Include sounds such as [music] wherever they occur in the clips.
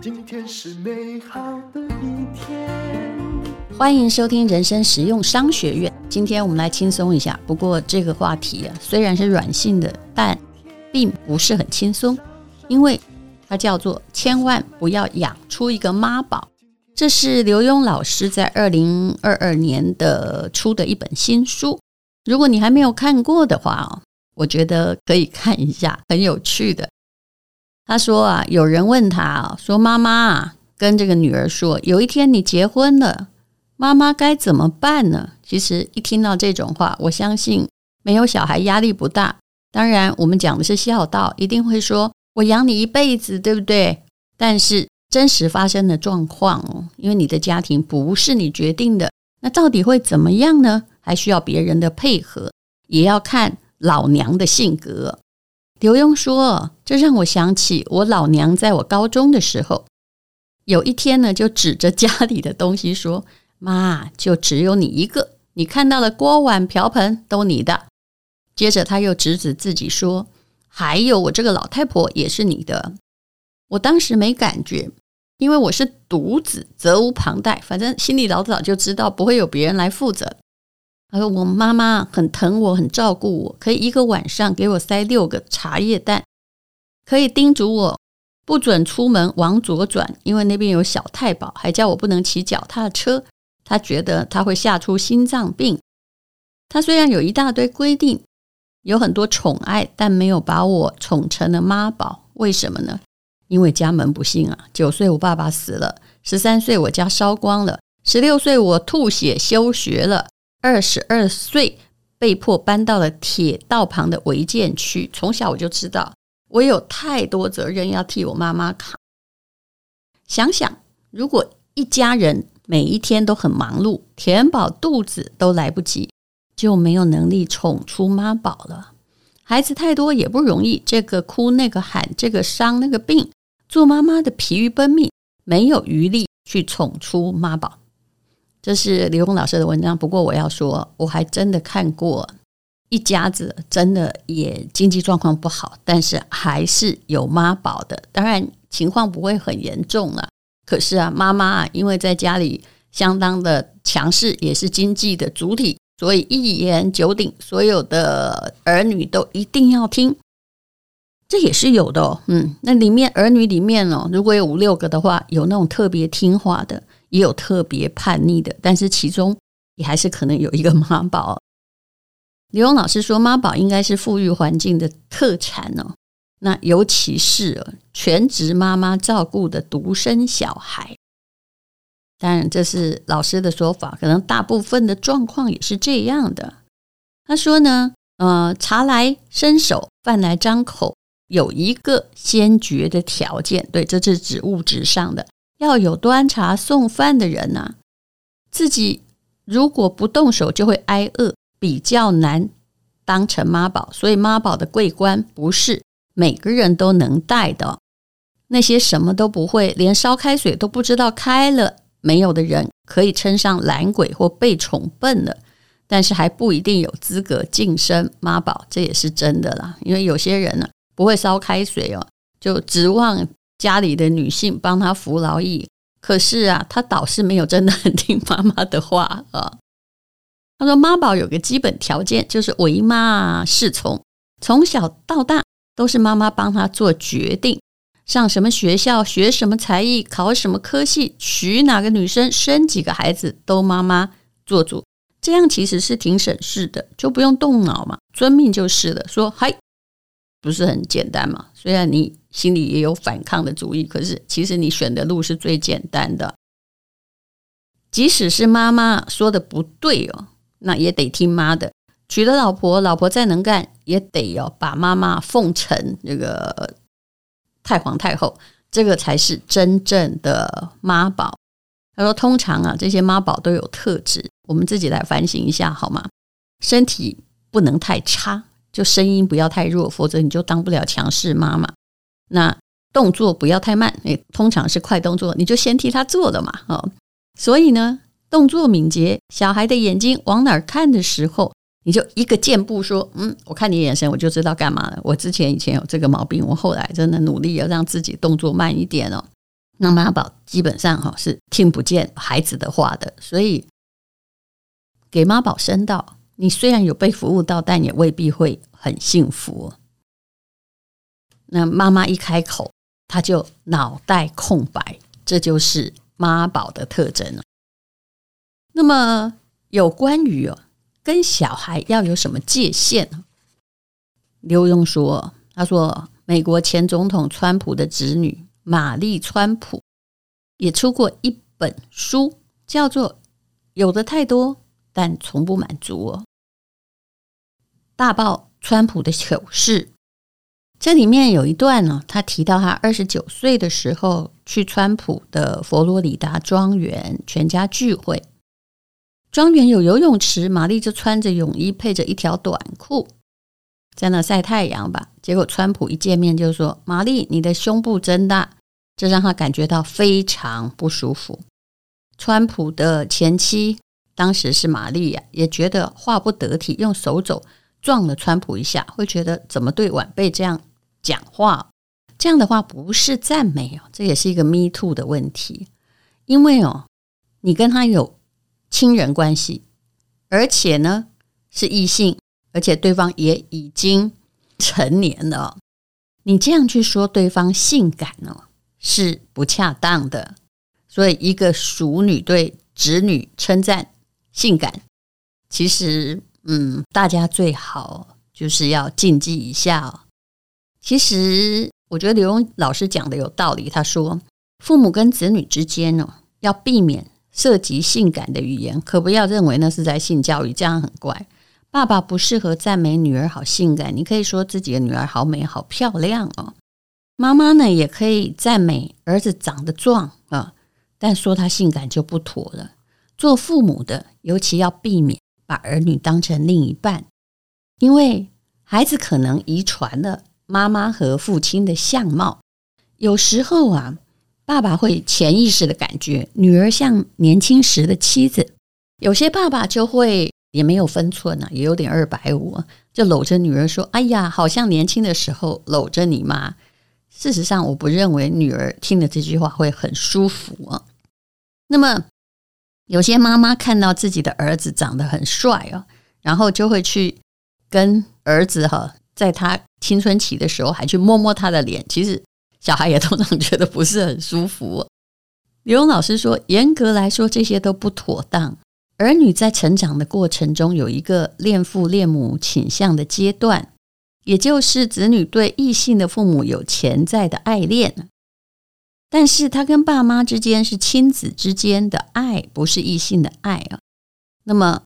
今天是美好的一天。欢迎收听人生实用商学院。今天我们来轻松一下。不过这个话题啊，虽然是软性的，但并不是很轻松，因为它叫做“千万不要养出一个妈宝”。这是刘墉老师在二零二二年的出的一本新书。如果你还没有看过的话哦，我觉得可以看一下，很有趣的。他说啊，有人问他啊，说妈妈啊，跟这个女儿说，有一天你结婚了。妈妈该怎么办呢？其实一听到这种话，我相信没有小孩压力不大。当然，我们讲的是孝道，一定会说“我养你一辈子”，对不对？但是真实发生的状况，因为你的家庭不是你决定的，那到底会怎么样呢？还需要别人的配合，也要看老娘的性格。刘墉说：“这让我想起我老娘在我高中的时候，有一天呢，就指着家里的东西说。”妈，就只有你一个，你看到的锅碗瓢盆都你的。接着他又指指自己说：“还有我这个老太婆也是你的。”我当时没感觉，因为我是独子，责无旁贷，反正心里老早就知道不会有别人来负责。他说：“我妈妈很疼我，很照顾我，可以一个晚上给我塞六个茶叶蛋，可以叮嘱我不准出门往左转，因为那边有小太保，还叫我不能骑脚踏车。”他觉得他会吓出心脏病。他虽然有一大堆规定，有很多宠爱，但没有把我宠成了妈宝。为什么呢？因为家门不幸啊！九岁我爸爸死了，十三岁我家烧光了，十六岁我吐血休学了，二十二岁被迫搬到了铁道旁的违建区。从小我就知道，我有太多责任要替我妈妈扛。想想，如果一家人，每一天都很忙碌，填饱肚子都来不及，就没有能力宠出妈宝了。孩子太多也不容易，这个哭那个喊，这个伤那个病，做妈妈的疲于奔命，没有余力去宠出妈宝。这是刘峰老师的文章。不过我要说，我还真的看过一家子，真的也经济状况不好，但是还是有妈宝的。当然情况不会很严重了。可是啊，妈妈啊，因为在家里相当的强势，也是经济的主体，所以一言九鼎，所有的儿女都一定要听。这也是有的哦，嗯，那里面儿女里面哦，如果有五六个的话，有那种特别听话的，也有特别叛逆的，但是其中也还是可能有一个妈宝。[laughs] 刘勇老师说，妈宝应该是富裕环境的特产哦。那尤其是全职妈妈照顾的独生小孩，当然这是老师的说法，可能大部分的状况也是这样的。他说呢，呃，茶来伸手，饭来张口，有一个先决的条件，对，这是指物质上的，要有端茶送饭的人呐、自己如果不动手就会挨饿，比较难当成妈宝。所以妈宝的桂冠不是。每个人都能戴的，那些什么都不会，连烧开水都不知道开了没有的人，可以称上懒鬼或被宠笨了，但是还不一定有资格晋升妈宝，这也是真的啦。因为有些人呢，不会烧开水哦，就指望家里的女性帮他服劳役，可是啊，他倒是没有真的很听妈妈的话啊。他说妈宝有个基本条件，就是唯妈是从，从小到大。都是妈妈帮他做决定，上什么学校，学什么才艺，考什么科系，娶哪个女生，生几个孩子，都妈妈做主。这样其实是挺省事的，就不用动脑嘛，遵命就是了。说嗨，不是很简单嘛？虽然你心里也有反抗的主意，可是其实你选的路是最简单的。即使是妈妈说的不对哦，那也得听妈的。娶了老婆，老婆再能干，也得要把妈妈奉承这个太皇太后，这个才是真正的妈宝。他说：“通常啊，这些妈宝都有特质，我们自己来反省一下好吗？身体不能太差，就声音不要太弱，否则你就当不了强势妈妈。那动作不要太慢，诶，通常是快动作，你就先替他做了嘛。哦，所以呢，动作敏捷，小孩的眼睛往哪儿看的时候。”你就一个箭步说，嗯，我看你眼神，我就知道干嘛了。我之前以前有这个毛病，我后来真的努力要让自己动作慢一点哦。那妈宝基本上哈是听不见孩子的话的，所以给妈宝生道，你虽然有被服务到，但也未必会很幸福。那妈妈一开口，他就脑袋空白，这就是妈宝的特征了。那么有关于哦，跟小孩要有什么界限呢？刘墉说：“他说美国前总统川普的侄女玛丽川普也出过一本书，叫做《有的太多，但从不满足》哦，大爆川普的糗事。”这里面有一段呢，他提到他二十九岁的时候去川普的佛罗里达庄园全家聚会，庄园有游泳池，玛丽就穿着泳衣配着一条短裤在那晒太阳吧。结果川普一见面就说：“玛丽，你的胸部真大。”这让他感觉到非常不舒服。川普的前妻当时是玛丽呀，也觉得话不得体，用手肘撞了川普一下，会觉得怎么对晚辈这样。讲话这样的话不是赞美哦，这也是一个 me too 的问题。因为哦，你跟他有亲人关系，而且呢是异性，而且对方也已经成年了，你这样去说对方性感哦是不恰当的。所以一个淑女对侄女称赞性感，其实嗯，大家最好就是要禁忌一下哦。其实，我觉得刘墉老师讲的有道理。他说，父母跟子女之间呢，要避免涉及性感的语言，可不要认为那是在性教育，这样很怪。爸爸不适合赞美女儿好性感，你可以说自己的女儿好美、好漂亮哦。妈妈呢，也可以赞美儿子长得壮啊，但说他性感就不妥了。做父母的，尤其要避免把儿女当成另一半，因为孩子可能遗传了。妈妈和父亲的相貌，有时候啊，爸爸会潜意识的感觉女儿像年轻时的妻子，有些爸爸就会也没有分寸啊，也有点二百五，就搂着女儿说：“哎呀，好像年轻的时候搂着你妈。”事实上，我不认为女儿听了这句话会很舒服啊。那么，有些妈妈看到自己的儿子长得很帅哦，然后就会去跟儿子哈。在他青春期的时候，还去摸摸他的脸，其实小孩也通常觉得不是很舒服。刘墉老师说，严格来说，这些都不妥当。儿女在成长的过程中，有一个恋父恋母倾向的阶段，也就是子女对异性的父母有潜在的爱恋。但是他跟爸妈之间是亲子之间的爱，不是异性的爱啊。那么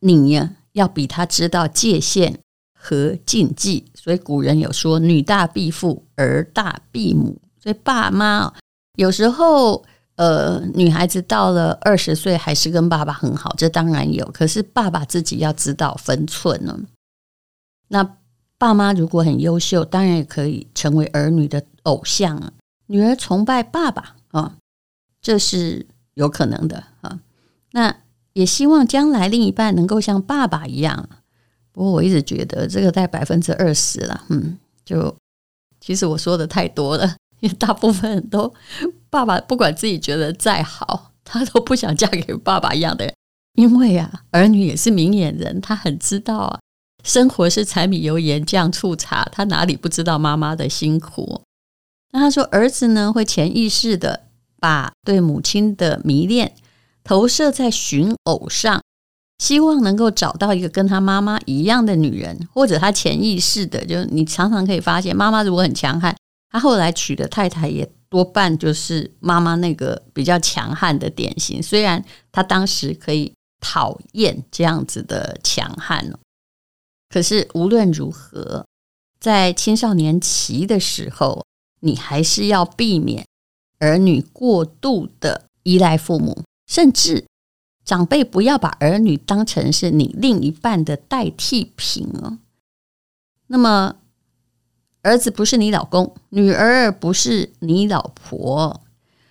你呀，要比他知道界限。和禁忌，所以古人有说“女大必父，儿大必母”。所以爸妈有时候，呃，女孩子到了二十岁还是跟爸爸很好，这当然有。可是爸爸自己要知道分寸呢。那爸妈如果很优秀，当然也可以成为儿女的偶像啊。女儿崇拜爸爸啊，这是有可能的啊。那也希望将来另一半能够像爸爸一样。不过我一直觉得这个在百分之二十了，嗯，就其实我说的太多了，因 [laughs] 为大部分都爸爸不管自己觉得再好，他都不想嫁给爸爸一样的人，因为啊，儿女也是明眼人，他很知道啊，生活是柴米油盐酱醋茶，他哪里不知道妈妈的辛苦？那他说儿子呢，会潜意识的把对母亲的迷恋投射在寻偶上。希望能够找到一个跟他妈妈一样的女人，或者他潜意识的，就你常常可以发现，妈妈如果很强悍，他后来娶的太太也多半就是妈妈那个比较强悍的典型。虽然他当时可以讨厌这样子的强悍，可是无论如何，在青少年期的时候，你还是要避免儿女过度的依赖父母，甚至。长辈不要把儿女当成是你另一半的代替品哦。那么，儿子不是你老公，女儿不是你老婆。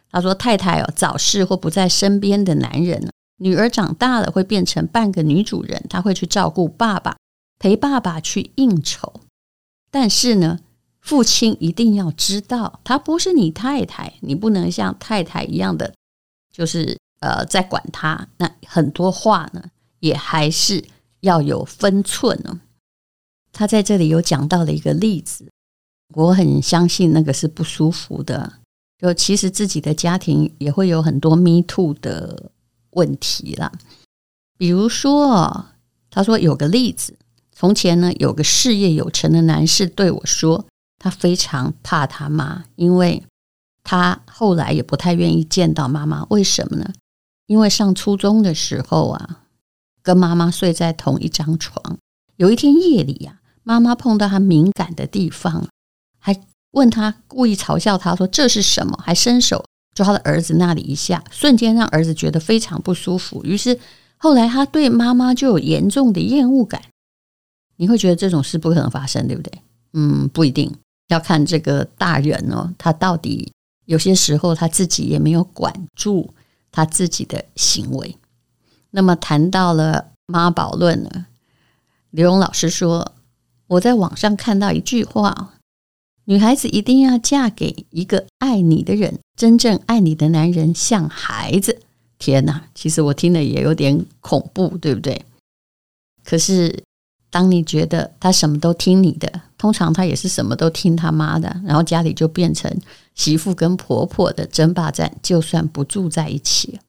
他说：“太太哦，早逝或不在身边的男人，女儿长大了会变成半个女主人，她会去照顾爸爸，陪爸爸去应酬。但是呢，父亲一定要知道，她不是你太太，你不能像太太一样的，就是呃，在管他。那很多话呢，也还是要有分寸哦。他在这里有讲到了一个例子，我很相信那个是不舒服的。就其实自己的家庭也会有很多 me too 的问题啦。比如说，他说有个例子，从前呢有个事业有成的男士对我说，他非常怕他妈，因为他后来也不太愿意见到妈妈。为什么呢？因为上初中的时候啊，跟妈妈睡在同一张床，有一天夜里呀。妈妈碰到他敏感的地方，还问他，故意嘲笑他说：“这是什么？”还伸手抓他的儿子那里一下，瞬间让儿子觉得非常不舒服。于是后来他对妈妈就有严重的厌恶感。你会觉得这种事不可能发生，对不对？嗯，不一定，要看这个大人哦，他到底有些时候他自己也没有管住他自己的行为。那么谈到了妈宝论呢，刘勇老师说。我在网上看到一句话：女孩子一定要嫁给一个爱你的人，真正爱你的男人像孩子。天哪，其实我听了也有点恐怖，对不对？可是当你觉得他什么都听你的，通常他也是什么都听他妈的，然后家里就变成媳妇跟婆婆的争霸战，就算不住在一起。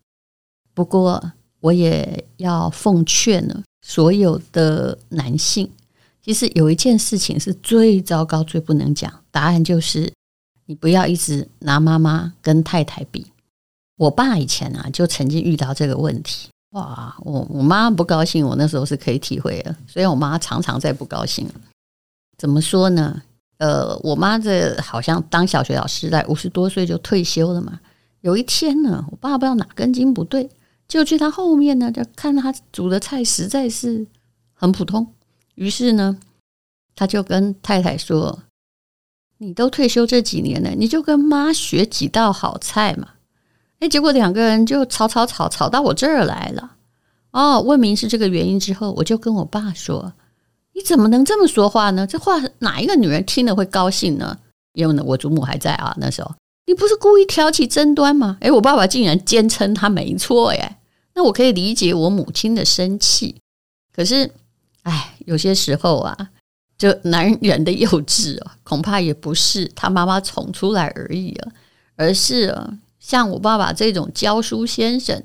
不过我也要奉劝呢，所有的男性。其实有一件事情是最糟糕、最不能讲，答案就是你不要一直拿妈妈跟太太比。我爸以前啊，就曾经遇到这个问题。哇，我我妈不高兴，我那时候是可以体会的。所以我妈常常在不高兴。怎么说呢？呃，我妈这好像当小学老师，在五十多岁就退休了嘛。有一天呢，我爸不知道哪根筋不对，就去他后面呢，就看他煮的菜实在是很普通。于是呢，他就跟太太说：“你都退休这几年了，你就跟妈学几道好菜嘛。”哎，结果两个人就吵吵吵吵到我这儿来了。哦，问明是这个原因之后，我就跟我爸说：“你怎么能这么说话呢？这话哪一个女人听了会高兴呢？”因为呢，我祖母还在啊，那时候你不是故意挑起争端吗？哎，我爸爸竟然坚称他没错耶。那我可以理解我母亲的生气，可是。哎，有些时候啊，就男人的幼稚啊，恐怕也不是他妈妈宠出来而已啊，而是啊，像我爸爸这种教书先生，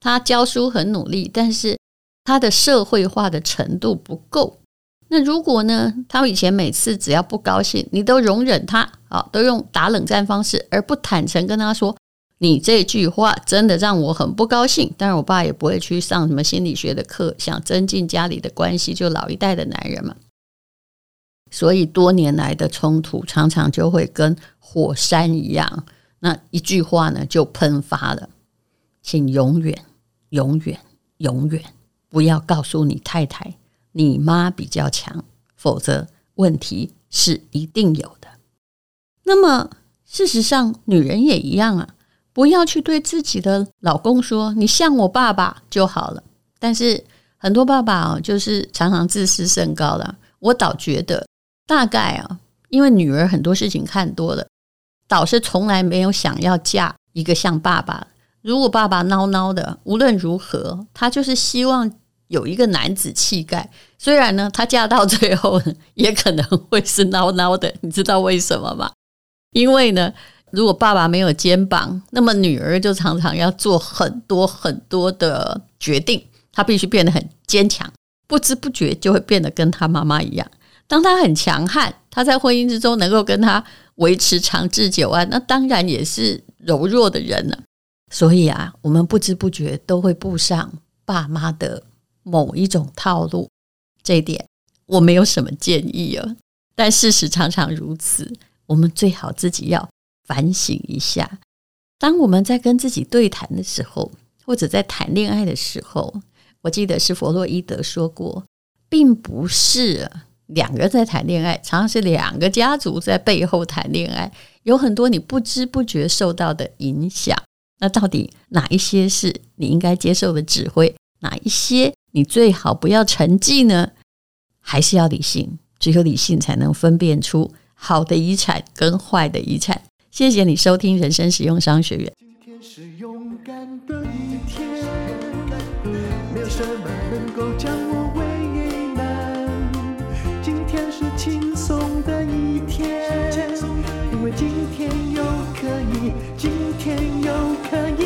他教书很努力，但是他的社会化的程度不够。那如果呢，他以前每次只要不高兴，你都容忍他啊，都用打冷战方式，而不坦诚跟他说。你这句话真的让我很不高兴，当然我爸也不会去上什么心理学的课，想增进家里的关系，就老一代的男人嘛。所以多年来的冲突常常就会跟火山一样，那一句话呢就喷发了。请永远、永远、永远不要告诉你太太你妈比较强，否则问题是一定有的。那么事实上，女人也一样啊。不要去对自己的老公说“你像我爸爸就好了”，但是很多爸爸哦，就是常常自视甚高了。我倒觉得，大概啊，因为女儿很多事情看多了，倒是从来没有想要嫁一个像爸爸。如果爸爸孬孬的，无论如何，她就是希望有一个男子气概。虽然呢，她嫁到最后也可能会是孬孬的，你知道为什么吗？因为呢。如果爸爸没有肩膀，那么女儿就常常要做很多很多的决定，她必须变得很坚强，不知不觉就会变得跟她妈妈一样。当她很强悍，她在婚姻之中能够跟她维持长治久安，那当然也是柔弱的人了。所以啊，我们不知不觉都会步上爸妈的某一种套路，这一点我没有什么建议啊，但事实常常如此，我们最好自己要。反省一下，当我们在跟自己对谈的时候，或者在谈恋爱的时候，我记得是弗洛伊德说过，并不是两个在谈恋爱，常常是两个家族在背后谈恋爱，有很多你不知不觉受到的影响。那到底哪一些是你应该接受的指挥？哪一些你最好不要沉寂呢？还是要理性，只有理性才能分辨出好的遗产跟坏的遗产。谢谢你收听人生使用商学院。今天是勇敢的一天，没有什么能够将我为难。今天是轻松的一天，因为今天又可以，今天又可以